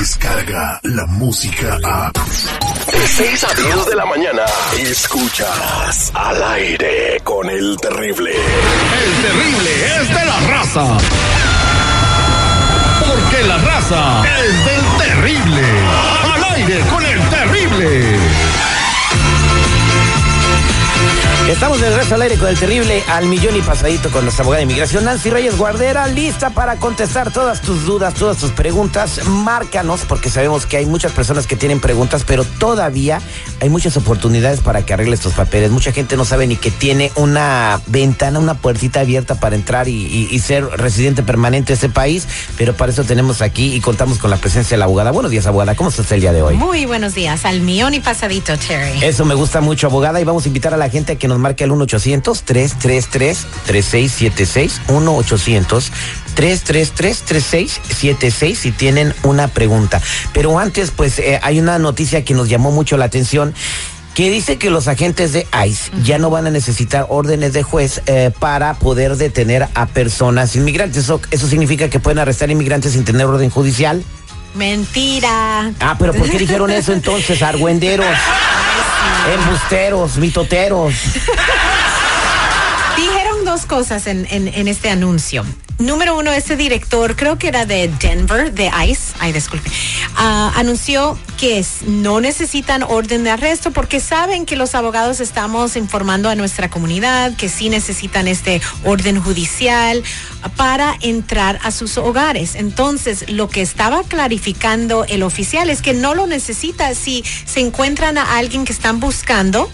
escucha la música a... De 6 a 10 de la mañana, escuchas al aire con el terrible. El terrible es de la raza. Porque la raza es del terrible. Al aire con el terrible. Estamos de regreso al aire con el terrible al millón y pasadito con nuestra abogada de inmigración Nancy Reyes Guardera, lista para contestar todas tus dudas, todas tus preguntas. Márcanos porque sabemos que hay muchas personas que tienen preguntas, pero todavía hay muchas oportunidades para que arregles tus papeles. Mucha gente no sabe ni que tiene una ventana, una puertita abierta para entrar y, y- y ser residente permanente de este país, pero para eso tenemos aquí y contamos con la presencia de la abogada. Buenos días, abogada. ¿Cómo estás el día de hoy? Muy buenos días, al millón y pasadito, Terry. Eso me gusta mucho, abogada. Y vamos a invitar a la gente a que nos marque al 1-800-333-3676. 1-800-333-3676 si tienen una pregunta. Pero antes, pues eh, hay una noticia que nos llamó mucho la atención que dice que los agentes de ICE ya no van a necesitar órdenes de juez eh, para poder detener a personas inmigrantes. Eso, eso significa que pueden arrestar inmigrantes sin tener orden judicial. Mentira. Ah, pero ¿por qué dijeron eso entonces, argüenderos? Embusteros, mitoteros. Cosas en, este anuncio. Número uno, ese director, creo que era de Denver, de ICE, ay, disculpe, ah, anunció que no necesitan orden de arresto porque saben que los abogados estamos informando a nuestra comunidad que sí necesitan este orden judicial para entrar a sus hogares. Entonces, lo que estaba clarificando el oficial es que no lo necesita si se encuentran a alguien que están buscando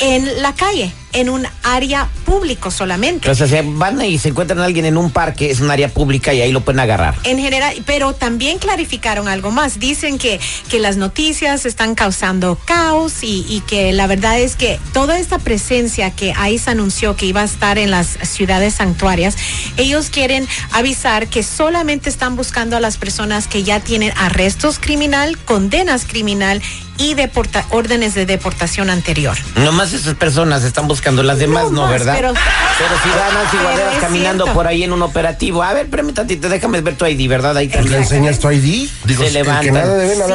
en la calle, en un área público solamente. O sea, se van y se encuentran a alguien en un parque, es un área pública y ahí lo pueden agarrar. En general, pero también clarificaron algo más. Dicen que, que las noticias están causando caos y, y que la verdad es que toda esta presencia que ICE anunció que iba a estar en las ciudades santuarias, ellos quieren avisar que solamente están buscando a las personas que ya tienen arrestos criminal, condenas criminal y deporta- órdenes de deportación anterior. Nomás esas personas están buscando, las demás no, más, ¿verdad? pero- Pero si van Guarderas es caminando cierto. por ahí en un operativo. A ver, permítame, te déjame ver tu ID, ¿verdad? Ahí ¿Le también. enseñas tu ID? Digo, Se que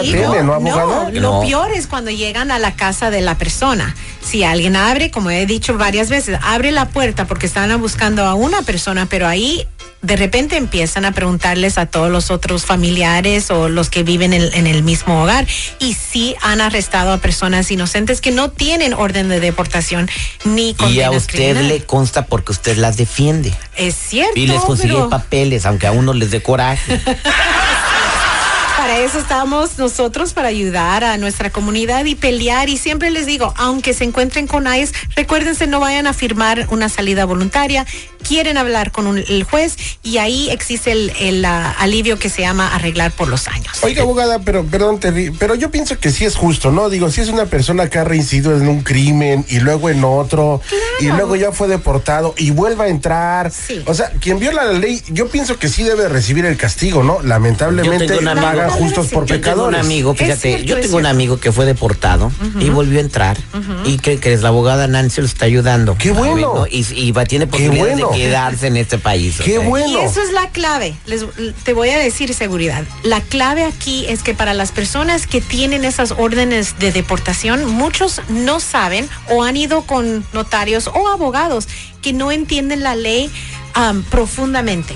Sí, tiene, ¿no, abogada? lo No. peor es cuando llegan a la casa de la persona. Si alguien abre, como he dicho varias veces, abre la puerta porque estaban buscando a una persona, pero ahí de repente empiezan a preguntarles a todos los otros familiares o los que viven en, en el mismo hogar y sí han arrestado a personas inocentes que no tienen orden de deportación ni Y condenas a usted le consta porque usted las defiende. Es cierto, Y les consigue pero- papeles, aunque a uno les dé coraje. Para eso estamos nosotros, para ayudar a nuestra comunidad y pelear. Y siempre les digo, aunque se encuentren con ICE, recuérdense, no vayan a firmar una salida voluntaria. Quieren hablar con un- el juez y ahí existe el, el, ah, alivio que se llama arreglar por los años. Oiga, abogada, pero perdón, Terry, pero yo pienso que sí es justo, ¿no? Digo, si es una persona que ha reincidido en un crimen y luego en otro y luego ya fue deportado y vuelve a entrar. Sí. O sea, quien viola la ley, yo pienso que sí debe recibir el castigo, ¿no? Lamentablemente paga justos por Yo Yo tengo un amigo, Es fíjate, cierto, yo es tengo un amigo que fue deportado y volvió a entrar. ¿Y que crees? La abogada Nancy lo está ayudando. ¡Qué bueno! ¿no? Y, y va, tiene posibilidades bueno! de quedarse en este país. ¡Qué bueno! Y eso es la clave. Les, te voy a decir seguridad. La clave aquí es que para las personas que tienen esas órdenes de deportación, muchos no saben o han ido con notarios o abogados que no entienden la ley am, profundamente.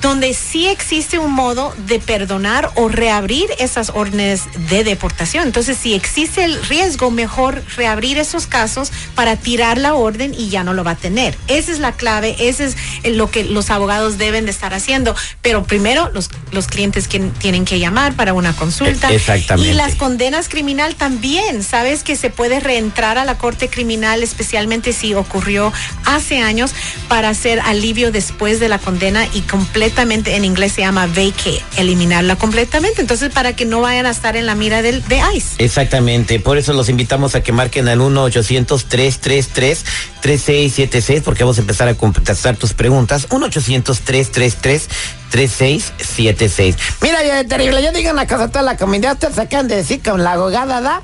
Donde sí existe un modo de perdonar o reabrir esas órdenes de deportación. Entonces, si existe el riesgo, mejor reabrir esos casos para tirar la orden y ya no lo va a tener. Esa es la clave, ese es lo que los abogados deben de estar haciendo. Pero primero, los, los clientes que tienen que llamar para una consulta. E- exactamente. Y las condenas criminal también. Sabes que se puede reentrar a la corte criminal, especialmente si ocurrió hace años, para hacer alivio después de la condena y completamente en inglés se llama vacate, eliminarla completamente. Entonces, para que no vayan a estar en la mira del, de ICE. Exactamente, por eso los invitamos a que marquen al 1-800-333-3676 porque vamos a empezar a contestar tus preguntas. 1-800-333-3676. Mira, ya terrible, ya digan a casa toda la comunidad, ustedes acaban de decir con la abogada, ¿da?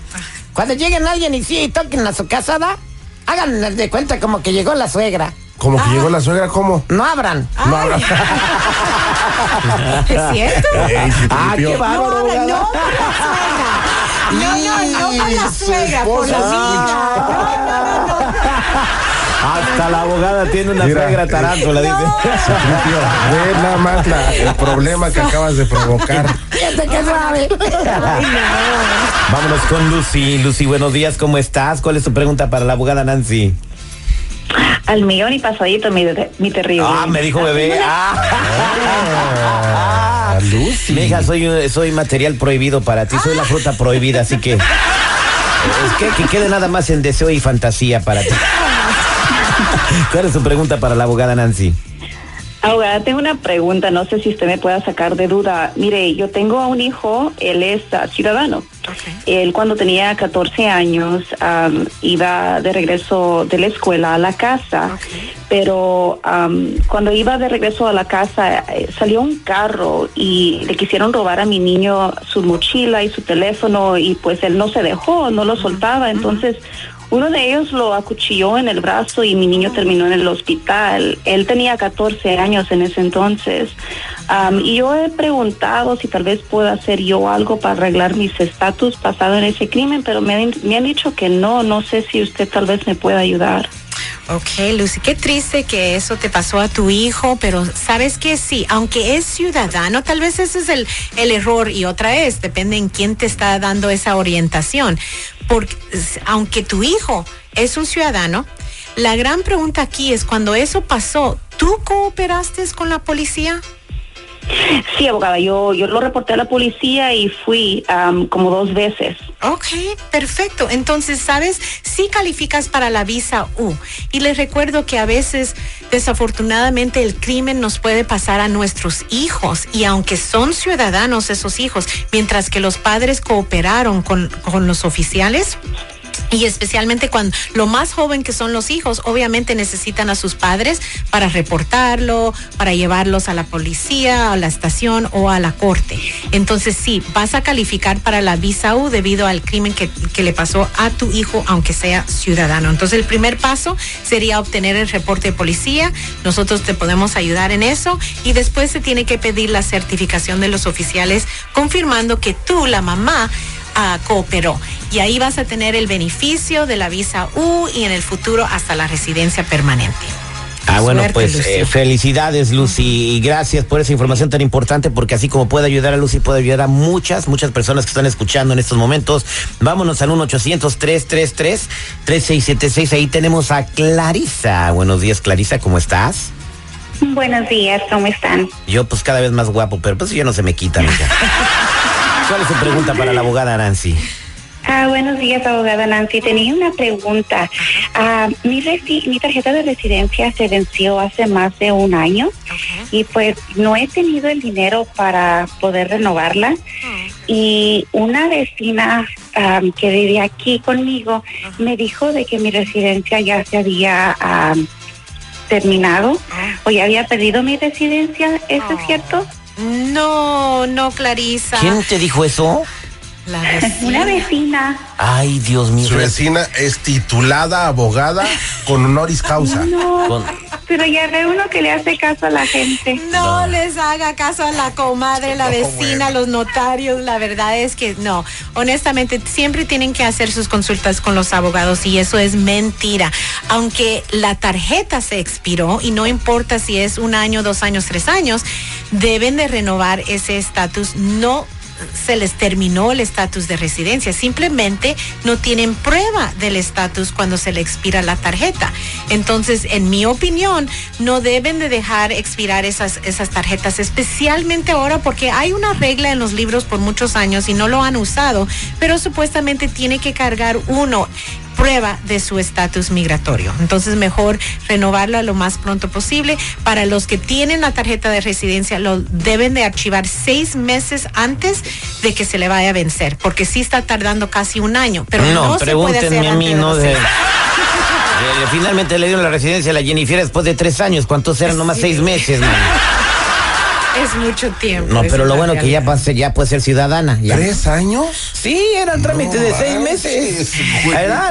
Cuando lleguen alguien y sí, toquen a su casa, ¿da? Hagan de cuenta como que llegó la suegra. Como que llegó la suegra, ¿cómo? No abran. No abra. ¿Es cierto? Ey, Ah, tripió. qué bárbaro, No, no por la suegra. No, no, no por la Su suegra, por la. No, no, no, no. Hasta la abogada tiene una Mira, suegra tarántula, dice. Tripió. Ve nada más la- el problema que acabas de provocar. Vámonos con Lucy. Lucy, buenos días, ¿cómo estás? ¿Cuál es tu pregunta para la abogada Nancy? Al millón y pasadito, mi, mi terrible. Ah, me dijo bebé. Ah. Ah, Lucy. Mija, soy, soy material prohibido para ti, soy la fruta prohibida, así que. Es que, que quede nada más en deseo y fantasía para ti. ¿Cuál es tu pregunta para la abogada Nancy? Abogada, tengo una pregunta, no sé si usted me pueda sacar de duda. Mire, yo tengo a un hijo, él es ah, ciudadano. Él cuando tenía 14 años iba de regreso de la escuela a la casa, pero cuando iba de regreso a la casa eh, salió un carro y le quisieron robar a mi niño su mochila y su teléfono y pues él no se dejó, no lo soltaba, entonces uno de ellos lo acuchilló en el brazo y mi niño terminó en el hospital. Él tenía 14 años en ese entonces. Am, y yo he preguntado si tal vez pueda hacer yo algo para arreglar mis estatus basado en ese crimen, pero me, han- me han dicho que no. No sé si usted tal vez me pueda ayudar. Ok, Lucy, qué triste que eso te pasó a tu hijo, pero sabes que sí, aunque es ciudadano, tal vez ese es el, el error y otra es, depende en quién te está dando esa orientación. Porque aunque tu hijo es un ciudadano, la gran pregunta aquí es cuando eso pasó, ¿tú cooperaste con la policía? Sí, abogada, yo, yo lo reporté a la policía y fui am, como dos veces. Ok, perfecto. Entonces, ¿sabes? Sí calificas para la visa U. Y les recuerdo que a veces, desafortunadamente, el crimen nos puede pasar a nuestros hijos. Y aunque son ciudadanos esos hijos, mientras que los padres cooperaron con, con los oficiales, y especialmente cuando lo más joven que son los hijos, obviamente necesitan a sus padres para reportarlo, para llevarlos a la policía, a la estación o a la corte. Entonces sí, vas a calificar para la visa U debido al crimen que, que le pasó a tu hijo, aunque sea ciudadano. Entonces el primer paso sería obtener el reporte de policía. Nosotros te podemos ayudar en eso y después se tiene que pedir la certificación de los oficiales confirmando que tú, la mamá, ah, cooperó. Y ahí vas a tener el beneficio de la visa U y en el futuro hasta la residencia permanente. Ah, bueno, Suerte, pues Lucy. eh, felicidades, Lucy, y gracias por esa información tan importante, porque así como puede ayudar a Lucy, puede ayudar a muchas, muchas personas que están escuchando en estos momentos. Vámonos al 1-800-333-3676. Ahí tenemos a Clarisa. Buenos días, Clarisa, ¿cómo estás? Buenos días, ¿cómo están? Yo, pues cada vez más guapo, pero pues ya no se me quita, mija. ¿Cuál es tu pregunta para la abogada Nancy? Ah, buenos días, abogada Nancy. Tenía una pregunta. Ah, mi, resi- mi tarjeta de residencia se venció hace más de un año y pues no he tenido el dinero para poder renovarla. Y una vecina ah, que vive aquí conmigo me dijo de que mi residencia ya se había ah, terminado o ya había pedido mi residencia. ¿Eso es cierto? No, no, Clarisa. ¿Quién te dijo eso? La Una vecina. vecina. Ay, Dios mío. Su vecina es titulada abogada con honoris causa. No, Con- pero ya ve uno que le hace caso a la gente. No, les haga caso a la comadre, la vecina, los notarios. La verdad es que no. Honestamente, siempre tienen que hacer sus consultas con los abogados y eso es mentira. Aunque la tarjeta se expiró y no importa si es un año, dos años, tres años, deben de renovar ese estatus. No se les terminó el estatus de residencia, simplemente no tienen prueba del estatus cuando se le expira la tarjeta. Entonces, en mi opinión, no deben de dejar expirar esas, esas tarjetas, especialmente ahora porque hay una regla en los libros por muchos años y no lo han usado, pero supuestamente tiene que cargar uno prueba de su estatus migratorio. Entonces, mejor renovarlo lo más pronto posible. Para los que tienen la tarjeta de residencia, lo deben de archivar seis meses antes de que se le vaya a vencer, porque sí está tardando casi un año. Pero no, no, se puede hacer pregúntenme a mí, de no de... Eh, Finalmente le dieron la residencia a la Jennifer después de tres años. ¿Cuántos eran? Nomás seis meses, man. Es mucho tiempo. No, pero lo bueno que ya, pase, ya puede ser ciudadana. Ya. ¿Tres años? Sí, era el trámite No de seis meses.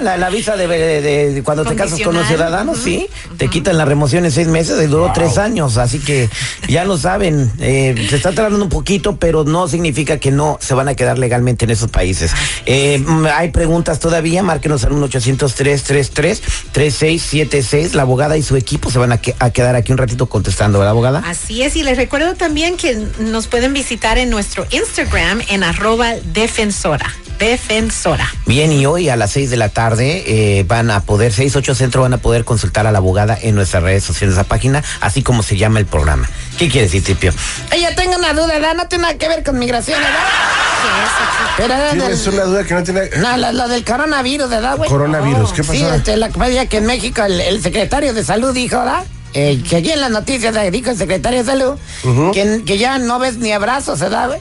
La, la visa de, de- de- de cuando te casas con un ciudadano, sí. Te quitan la remoción en seis meses y duró tres años. Así que ya lo saben. eh, se está tardando un poquito, pero no significa que no se van a quedar legalmente en esos países. Eh, mm, hay preguntas todavía. Márquenos al 1 800 333 3676 La abogada y su equipo se van a, que- a quedar aquí un ratito contestando, ¿verdad, abogada? Así es, y les recuerdo también que nos pueden visitar en nuestro Instagram en arroba defensora. Defensora. Bien, y hoy a las 6 de la tarde eh, van a poder, 6, 8 Centro van a poder consultar a la abogada en nuestras redes sociales, esa página, así como se llama el programa. ¿Qué quiere decir, Tripio? Ella tengo una duda, ¿verdad? No tiene nada que ver con migración, ¿verdad? Pero era Tienes del- una duda que no tiene. No, lo del coronavirus, ¿verdad, güey? Coronavirus, ¿qué Sí, pasó? este, la comedia que en México el, el secretario de salud dijo, ¿verdad? Eh, que aquí en las noticias dijo el secretario de salud que, que ya no ves ni abrazos, ¿verdad, güey?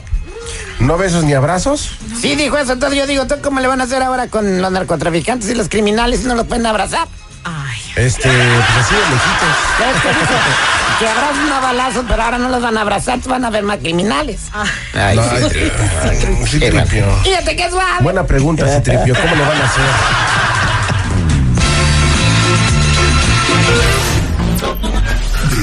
¿No besos ni abrazos? Sí, dijo eso. Entonces yo digo, ¿tú cómo le van a hacer ahora con los narcotraficantes y los criminales si no los pueden abrazar? Ay, Este, pues así de lejitos. Que que abrazan a balazos, pero ahora no los van a abrazar, van a ver más criminales. Ay, No, sí. ay, ay, sí, Qué mal. tripio. Fíjate qué suave. Buena pregunta, sí, tripio. ¿Cómo le van a hacer?